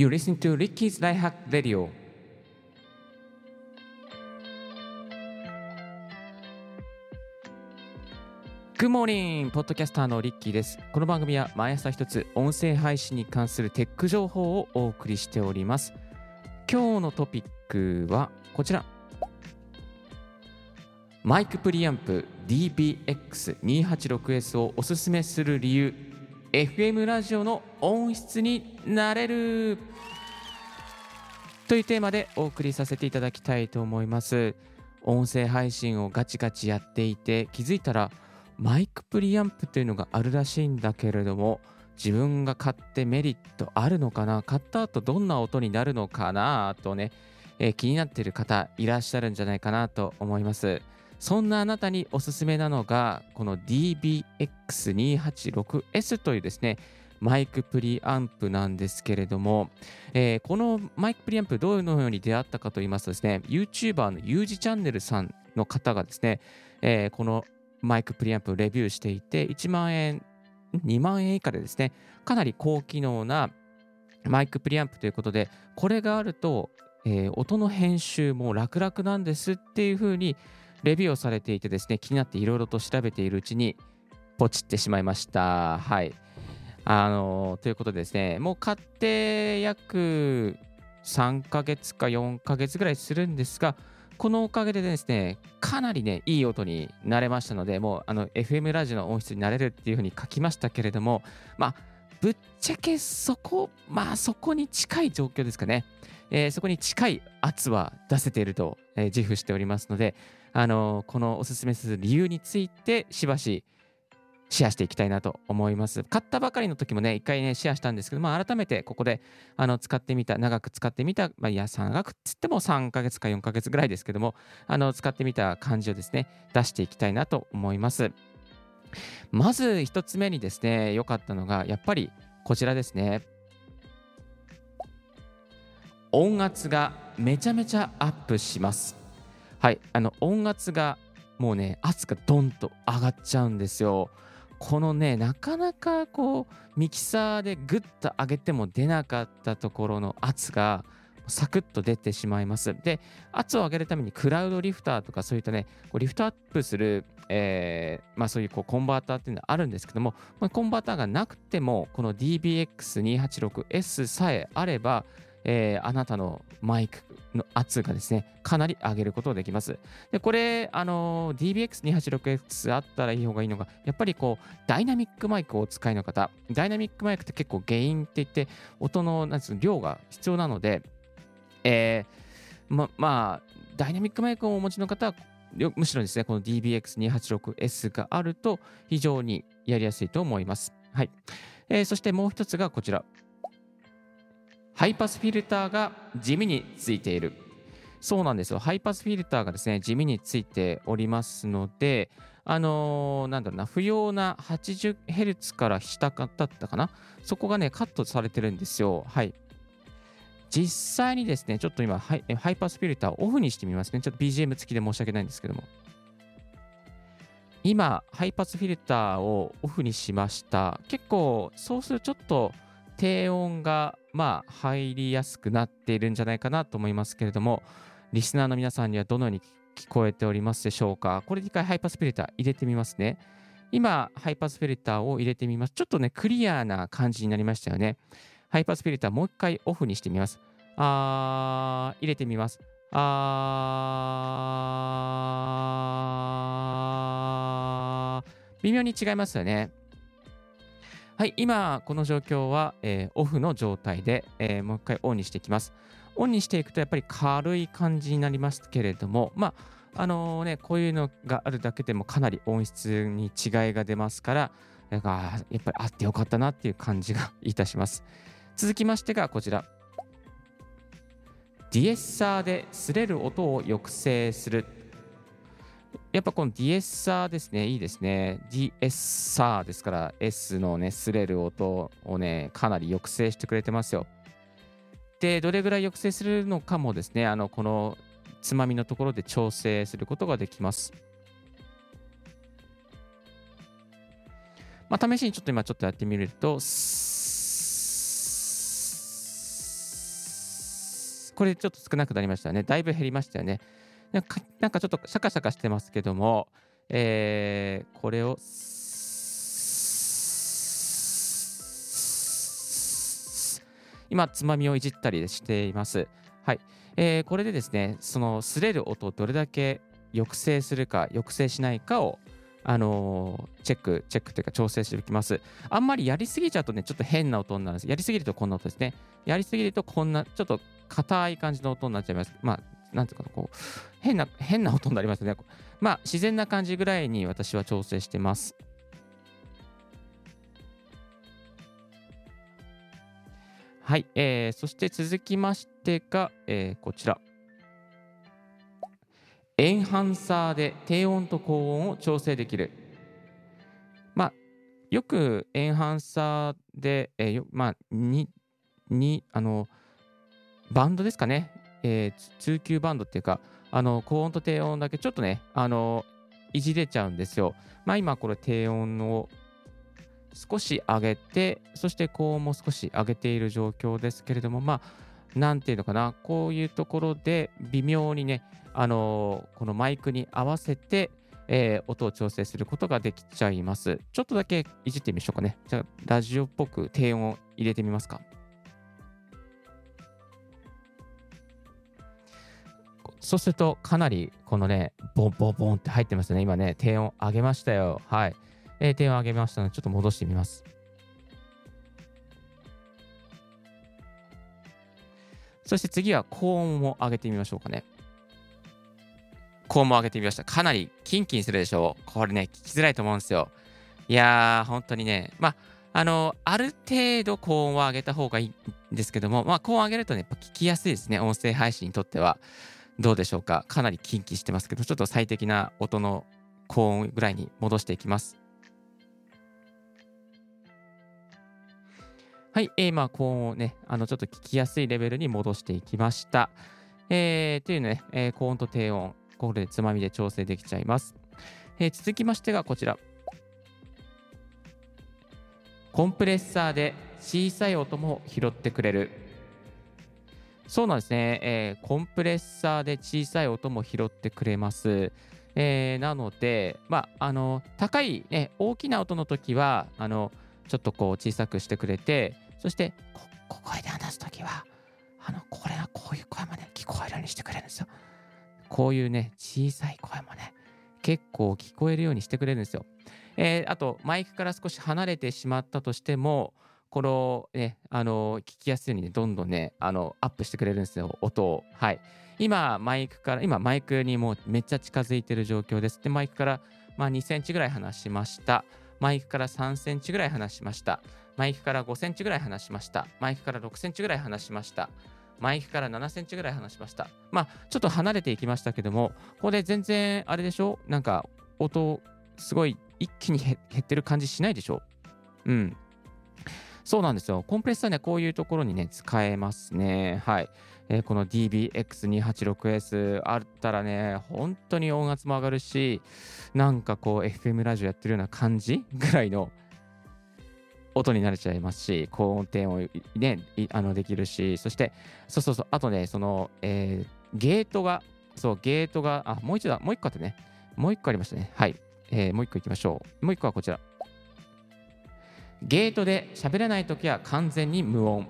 You listen to Ricky's Life Hack Radio. Good morning ポッドキャスターのリッキーです。この番組は毎朝一つ音声配信に関するテック情報をお送りしております。今日のトピックはこちら。マイクプリアンプ DBX286S をおすすめする理由 FM ラジオの音質になれる。というテーマでお送りさせていただきたいと思います。音声配信をガチガチやっていて気づいたらマイクプリアンプというのがあるらしいんだけれども自分が買ってメリットあるのかな買った後どんな音になるのかなとね、えー気になっている方いらっしゃるんじゃないかなと思います。そんなあなたにおすすめなのがこの DBX286S というですねマイクプリアンプなんですけれども、えーこのマイクプリアンプどういうのように出会ったかと言いますとですね YouTuber の U 字チャンネルさんの方がですね、えーこのマイクプリアンプをレビューしていて1万円2万円以下でですねかなり高機能なマイクプリアンプということでこれがあると、えー音の編集も楽々なんですっていうふうにレビューをされていてですね気になっていろいろと調べているうちにポチってしまいました。はい。あのということでですねもう買って約3ヶ月か4ヶ月ぐらいするんですがこのおかげでですねかなりねいい音になれましたのでもうあの FM ラジオの音質になれるっていうふうに書きましたけれどもまあぶっちゃけそこまあそこに近い状況ですかね、えーそこに近い圧は出せていると、えー自負しておりますのであのこのおすすめする理由についてしばしシェアしていきたいなと思います。買ったばかりの時もね、一回ね、シェアしたんですけど、まあ、改めてここであの使ってみた、長く使ってみた、まあ、いや、長くっつっても3ヶ月か4ヶ月ぐらいですけども、あの使ってみた感じをですね、出していきたいなと思います。まず一つ目にですね、良かったのが、やっぱりこちらですね。音圧がめちゃめちゃアップします。はい、あの音圧がもうね、圧がドンと上がっちゃうんですよ。このね、なかなかこう、ミキサーでグッと上げても出なかったところの圧がサクッと出てしまいます。で、圧を上げるためにクラウドリフターとかそういったね、こうリフトアップする、えーまあ、そういうこうコンバーターっていうのはあるんですけども、ま、コンバーターがなくても、この DBX286S さえあれば、えーあなたのマイクの圧がですね、かなり上げることができます。で、これ、あの DBX286X あったらいい方がいいのが、やっぱりこう、ダイナミックマイクをお使いの方、ダイナミックマイクって結構ゲインって言って、音のなんつうの量が必要なので、えーままあ、ダイナミックマイクをお持ちの方は、むしろですね、この DBX286S があると非常にやりやすいと思います。はい。えーそしてもう一つがこちら。ハイパスフィルターが地味についている。そうなんですよ。ハイパスフィルターがですね、地味についておりますので、あのーなんだろうな、不要な 80Hz から下だったかな？そこがね、カットされてるんですよ。はい。実際にですね、ちょっと今ハイ、ハイパスフィルターをオフにしてみますね。ちょっと BGM 付きで申し訳ないんですけども。今、ハイパスフィルターをオフにしました。結構、そうするとちょっと低音がまあ入りやすくなっているんじゃないかなと思いますけれども、リスナーの皆さんにはどのように聞こえておりますでしょうか？これで一回ハイパスフィルター入れてみますね。今、ハイパスフィルターを入れてみます。ちょっとね、クリアな感じになりましたよね。ハイパスフィルターもう一回オフにしてみます。あー、入れてみます。あー、微妙に違いますよね。はい、今、この状況は、えーオフの状態で、えーもう一回オンにしていきます。オンにしていくと、やっぱり軽い感じになりますけれども、まあ、あのね、こういうのがあるだけでもかなり音質に違いが出ますから、なんかやっぱりあってよかったなっていう感じがいたします。続きましてがこちら。ディエッサーで擦れる音を抑制する。やっぱこのディエッサーですね、いいですね。ディエッサーですから、S のね、擦れる音をね、かなり抑制してくれてますよ。で、どれぐらい抑制するのかもですね、あの、このつまみのところで調整することができます。まあ、試しにちょっと今ちょっとやってみると、これちょっと少なくなりましたね。だいぶ減りましたよね。なんかちょっとシャカシャカしてますけども、えー、これを今つまみをいじったりしています。はい、えー、これでですねその擦れる音をどれだけ抑制するか抑制しないかをあのー、チェック、チェックというか調整しておきます。あんまりやりすぎちゃうとね、ちょっと変な音になるんです。やりすぎるとこんな音ですね。やりすぎるとこんな、ちょっと硬い感じの音になっちゃいます。まあ、なんていうか、こう、変な、変な音になりますね。まあ、自然な感じぐらいに私は調整してます。はい、えー、そして続きましてが、えー、こちら。エンハンサーで低音と高音を調整できる。まあ、よくエンハンサーで、えー、まあ、に、に、あの、バンドですかね。えー、通級バンドっていうか、あの、高音と低音だけちょっとね、あの、いじれちゃうんですよ。まあ今これ低音を少し上げて、そして高音も少し上げている状況ですけれども、まあ、なんていうのかな、こういうところで微妙にね、あの、このマイクに合わせて、えー、音を調整することができちゃいます。ちょっとだけいじってみましょうかね。じゃ、ラジオっぽく低音を入れてみますか。そうすると、かなりこのね、ボンボンボンって入ってますね。今ね、低音上げましたよ。はい。えー、点を上げましたので、ちょっと戻してみます。そして次は高音を上げてみましょうかね。高音も上げてみました。かなりキンキンするでしょう。これね、聞きづらいと思うんですよ。いやー、本当にね、まあ、あの、ある程度高音は上げた方がいいんですけども、まあ、高音上げるとね、やっぱ聞きやすいですね。音声配信にとっては。どうでしょうか？かなりキンキしてますけど、ちょっと最適な音の高音ぐらいに戻していきます。はい、えー、まあ、高音をね、あの、ちょっと聞きやすいレベルに戻していきました。えー、というね、えー、高音と低音、これでつまみで調整できちゃいます。えー、続きましてがこちら。コンプレッサーで小さい音も拾ってくれる。そうなんですね、えー、コンプレッサーで小さい音も拾ってくれます。えー、なので、まあ、あの高い、ね、大きな音の時はあのちょっとこう小さくしてくれて、そして小声で話すときは、あの、これはこういう声もね、聞こえるようにしてくれるんですよ。こういうね、小さい声もね、結構聞こえるようにしてくれるんですよ。えー、あと、マイクから少し離れてしまったとしても、このね、あの、聞きやすいようにね、どんどんね、あの、アップしてくれるんですよ、音を。はい。今、マイクから、今、マイクにもうめっちゃ近づいてる状況です。で、マイクから、まあ、2センチぐらい離しました。マイクから3センチぐらい離しました。マイクから5センチぐらい離しました。マイクから6センチぐらい離しました。マイクから7センチぐらい離しました。まあ、ちょっと離れていきましたけども、ここで全然、あれでしょ？なんか、音、すごい一気に減ってる感じしないでしょ？うん。そうなんですよ。コンプレッサーね、こういうところにね、使えますね。はい。えー、この DBX286S あったらね、本当に音圧も上がるし、なんかこう FM ラジオやってるような感じ？ぐらいの音になれちゃいますし、高音低音ね、あのできるし、そして、そうそうそう、あとね、その、えー、ゲートが、そう、ゲートが、あ、もう一度、もう一個あってね、もう一個ありましたね。はい。えー、もう一個いきましょう。もう一個はこちら。ゲートで喋れないときは完全に無音。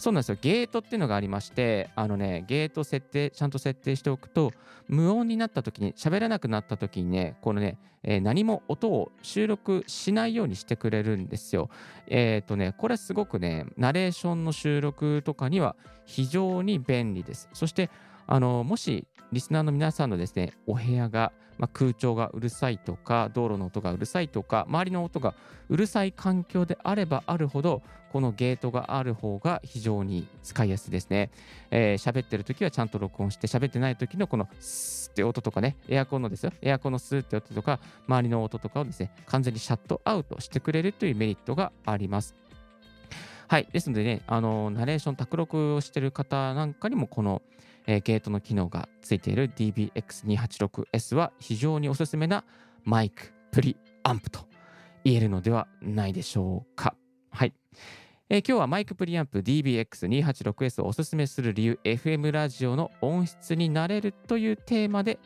そうなんですよ。ゲートっていうのがありまして、あのね、ゲート設定、ちゃんと設定しておくと、無音になった時に、喋らなくなった時にね、このね、えー、何も音を収録しないようにしてくれるんですよ。えっ、ー、とね、これすごくね、ナレーションの収録とかには非常に便利です。そして、あの、もしリスナーの皆さんのですね、お部屋がまあ、空調がうるさいとか道路の音がうるさいとか周りの音がうるさい環境であればあるほどこのゲートがある方が非常に使いやすいですね。えー、喋ってる時はちゃんと録音して喋ってない時のこのスーって音とかねエアコンのですよエアコンのスーって音とか周りの音とかをですね完全にシャットアウトしてくれるというメリットがあります。はい。ですのでね、あの、ナレーション、卓録をしてる方なんかにも、この、えー、ゲートの機能がついている DBX286S は非常におすすめなマイク、プリ、アンプと言えるのではないでしょうか。はい。えー今日はマイクプリアンプ DBX286S をおすすめする理由 FM ラジオの音質になれるというテーマで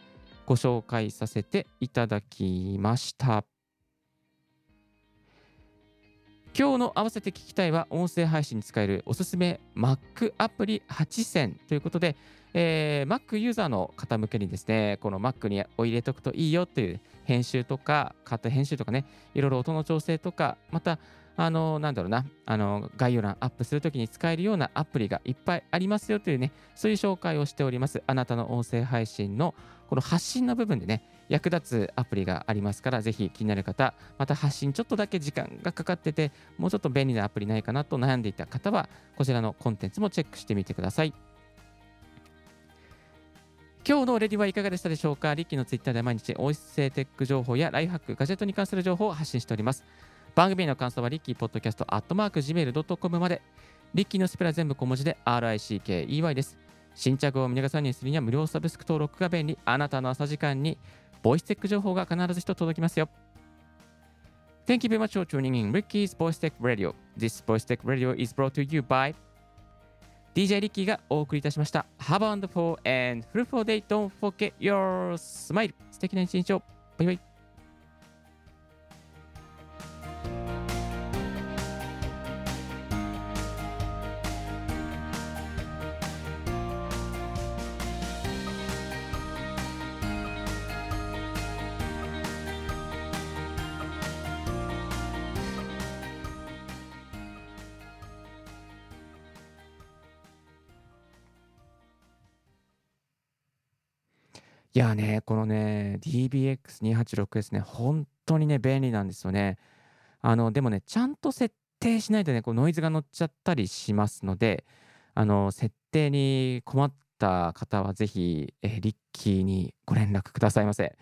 ご紹介させていただきました。今日の合わせて聞きたいは音声配信に使えるおすすめ Mac アプリ8選ということで、えー Mac ユーザーの方向けにですね、この Mac にお入れとくといいよという編集とか、カット編集とかね、いろいろ音の調整とか、また、あの、なんだろうな、あの、概要欄アップするときに使えるようなアプリがいっぱいありますよというね、そういう紹介をしております。あなたの音声配信のこの発信の部分でね、役立つアプリがありますから、ぜひ気になる方、また発信ちょっとだけ時間がかかってて、もうちょっと便利なアプリないかなと悩んでいた方は、こちらのコンテンツもチェックしてみてください。今日のレディはいかがでしたでしょうか？リッキーのツイッターで毎日音声テック情報やライフハック、ガジェットに関する情報を発信しております。番組の感想はリッキーポッドキャストアットマーク Gmail.com まで。リッキーのスペラ全部小文字で RICKEY です。新着を見逃さないようにするには無料サブスク登録が便利。あなたの朝時間にボイステック情報が必ず一つ届きますよ。Thank you very much for tuning in Ricky's Voice Tech Radio. This Voice Tech Radio is brought to you by DJ リッキーがお送りいたしました。Have a wonderful and fruitful day. Don't forget your smile. 素敵な一日を。バイバイ。いやね、このね、DBX286S ね、本当にね、便利なんですよね。あの、でもね、ちゃんと設定しないとね、こうノイズが乗っちゃったりしますので、あの、設定に困った方はぜひ、リッキーにご連絡くださいませ。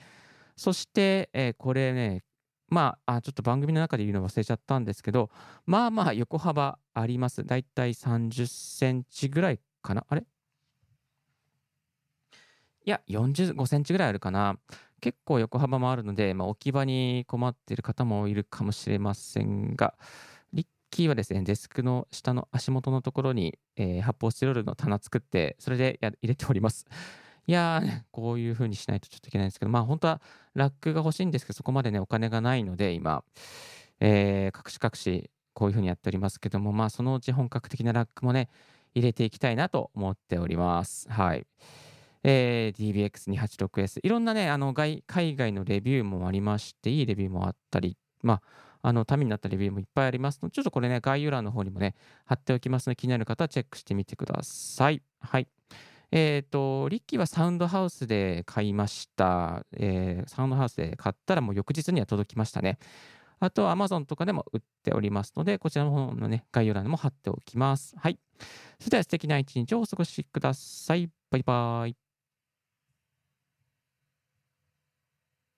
そして、えーこれね、まあ、ちょっと番組の中で言うの忘れちゃったんですけど、まあまあ横幅あります。だいたい30センチぐらいかな？あれ？いや、45センチぐらいあるかな。結構横幅もあるので、まあ、置き場に困っている方もいるかもしれませんが、リッキーはですね、デスクの下の足元のところに、えー発泡スチロールの棚作って、それで入れております。いやー、こういう風にしないとちょっといけないんですけど、まあ本当はラックが欲しいんですけど、そこまでね、お金がないので、今、えー、隠し隠し、こういう風にやっておりますけども、まあそのうち本格的なラックもね、入れていきたいなと思っております。はい。えー DBX286S。いろんなね、あの外海外のレビューもありまして、いいレビューもあったり、まあ、あのためになったレビューもいっぱいありますので、ちょっとこれね、概要欄の方にもね、貼っておきますので、気になる方はチェックしてみてください。はい。えっ、と、リッキーはサウンドハウスで買いました。えーサウンドハウスで買ったらもう翌日には届きましたね。あとは Amazon とかでも売っておりますので、こちらの方のね、概要欄にも貼っておきます。はい。それでは素敵な一日をお過ごしください。バイバイ。